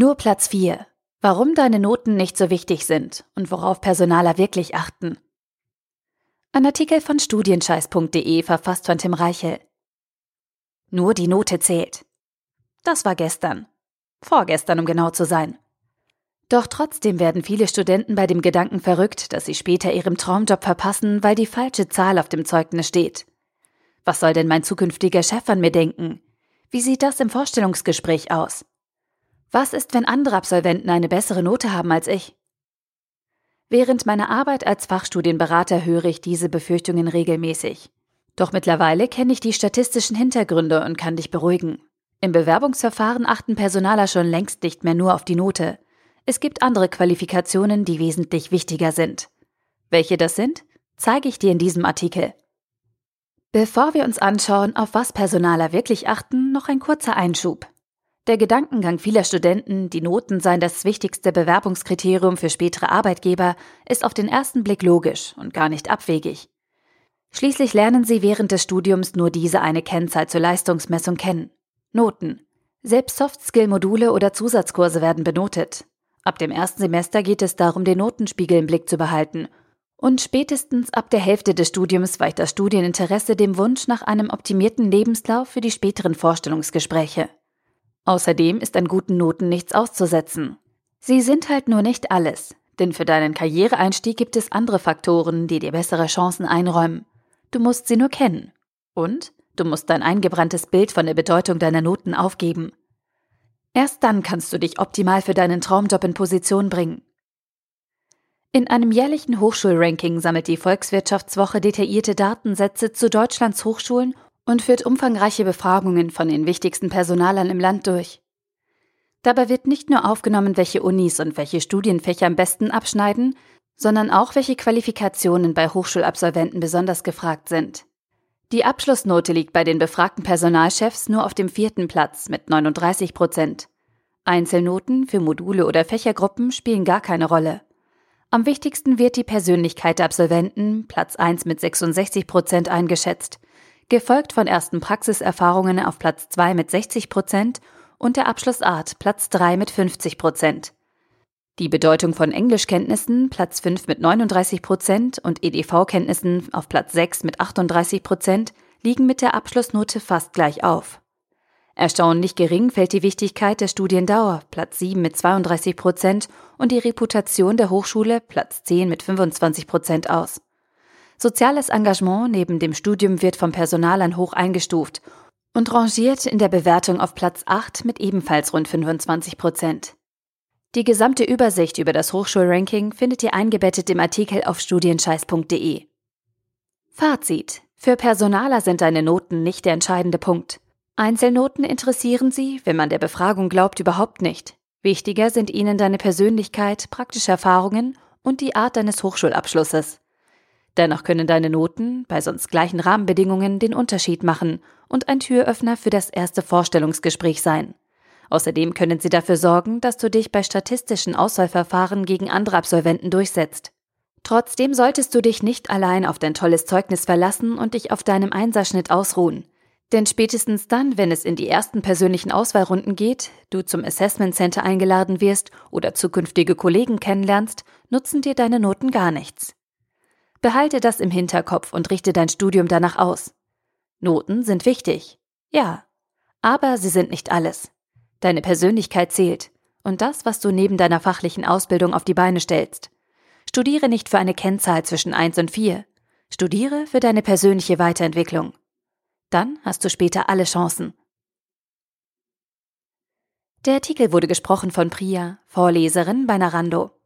Nur Platz 4. Warum deine Noten nicht so wichtig sind und worauf Personaler wirklich achten. Ein Artikel von studienscheiß.de verfasst von Tim Reichel. Nur die Note zählt. Das war gestern. Vorgestern, um genau zu sein. Doch trotzdem werden viele Studenten bei dem Gedanken verrückt, dass sie später ihrem Traumjob verpassen, weil die falsche Zahl auf dem Zeugnis steht. Was soll denn mein zukünftiger Chef an mir denken? Wie sieht das im Vorstellungsgespräch aus? Was ist, wenn andere Absolventen eine bessere Note haben als ich? Während meiner Arbeit als Fachstudienberater höre ich diese Befürchtungen regelmäßig. Doch mittlerweile kenne ich die statistischen Hintergründe und kann dich beruhigen. Im Bewerbungsverfahren achten Personaler schon längst nicht mehr nur auf die Note. Es gibt andere Qualifikationen, die wesentlich wichtiger sind. Welche das sind, zeige ich dir in diesem Artikel. Bevor wir uns anschauen, auf was Personaler wirklich achten, noch ein kurzer Einschub. Der Gedankengang vieler Studenten, die Noten seien das wichtigste Bewerbungskriterium für spätere Arbeitgeber, ist auf den ersten Blick logisch und gar nicht abwegig. Schließlich lernen sie während des Studiums nur diese eine Kennzahl zur Leistungsmessung kennen. Noten. Selbst Soft-Skill-Module oder Zusatzkurse werden benotet. Ab dem ersten Semester geht es darum, den Notenspiegel im Blick zu behalten. Und spätestens ab der Hälfte des Studiums weicht das Studieninteresse dem Wunsch nach einem optimierten Lebenslauf für die späteren Vorstellungsgespräche. Außerdem ist an guten Noten nichts auszusetzen. Sie sind halt nur nicht alles, denn für deinen Karriereeinstieg gibt es andere Faktoren, die dir bessere Chancen einräumen. Du musst sie nur kennen. Und du musst dein eingebranntes Bild von der Bedeutung deiner Noten aufgeben. Erst dann kannst du dich optimal für deinen Traumjob in Position bringen. In einem jährlichen Hochschulranking sammelt die Volkswirtschaftswoche detaillierte Datensätze zu Deutschlands Hochschulen und führt umfangreiche Befragungen von den wichtigsten Personalern im Land durch. Dabei wird nicht nur aufgenommen, welche Unis und welche Studienfächer am besten abschneiden, sondern auch, welche Qualifikationen bei Hochschulabsolventen besonders gefragt sind. Die Abschlussnote liegt bei den befragten Personalchefs nur auf dem vierten Platz mit 39 Prozent. Einzelnoten für Module oder Fächergruppen spielen gar keine Rolle. Am wichtigsten wird die Persönlichkeit der Absolventen, Platz 1 mit 66 Prozent eingeschätzt, gefolgt von ersten Praxiserfahrungen auf Platz 2 mit 60 Prozent und der Abschlussart Platz 3 mit 50 Prozent. Die Bedeutung von Englischkenntnissen Platz 5 mit 39 Prozent und EDV-Kenntnissen auf Platz 6 mit 38 Prozent liegen mit der Abschlussnote fast gleich auf. Erstaunlich gering fällt die Wichtigkeit der Studiendauer, Platz 7 mit 32 Prozent, und die Reputation der Hochschule, Platz 10 mit 25 Prozent aus. Soziales Engagement neben dem Studium wird vom Personal an hoch eingestuft und rangiert in der Bewertung auf Platz 8 mit ebenfalls rund 25 Prozent. Die gesamte Übersicht über das Hochschulranking findet ihr eingebettet im Artikel auf studienscheiß.de. Fazit. Für Personaler sind deine Noten nicht der entscheidende Punkt. Einzelnoten interessieren sie, wenn man der Befragung glaubt, überhaupt nicht. Wichtiger sind ihnen deine Persönlichkeit, praktische Erfahrungen und die Art deines Hochschulabschlusses. Dennoch können deine Noten bei sonst gleichen Rahmenbedingungen den Unterschied machen und ein Türöffner für das erste Vorstellungsgespräch sein. Außerdem können sie dafür sorgen, dass du dich bei statistischen Auswahlverfahren gegen andere Absolventen durchsetzt. Trotzdem solltest du dich nicht allein auf dein tolles Zeugnis verlassen und dich auf deinem Einserschnitt ausruhen. Denn spätestens dann, wenn es in die ersten persönlichen Auswahlrunden geht, du zum Assessment Center eingeladen wirst oder zukünftige Kollegen kennenlernst, nutzen dir deine Noten gar nichts. Behalte das im Hinterkopf und richte dein Studium danach aus. Noten sind wichtig, ja, aber sie sind nicht alles. Deine Persönlichkeit zählt und das, was du neben deiner fachlichen Ausbildung auf die Beine stellst. Studiere nicht für eine Kennzahl zwischen 1 und 4. Studiere für deine persönliche Weiterentwicklung. Dann hast du später alle Chancen. Der Artikel wurde gesprochen von Priya, Vorleserin bei Narando.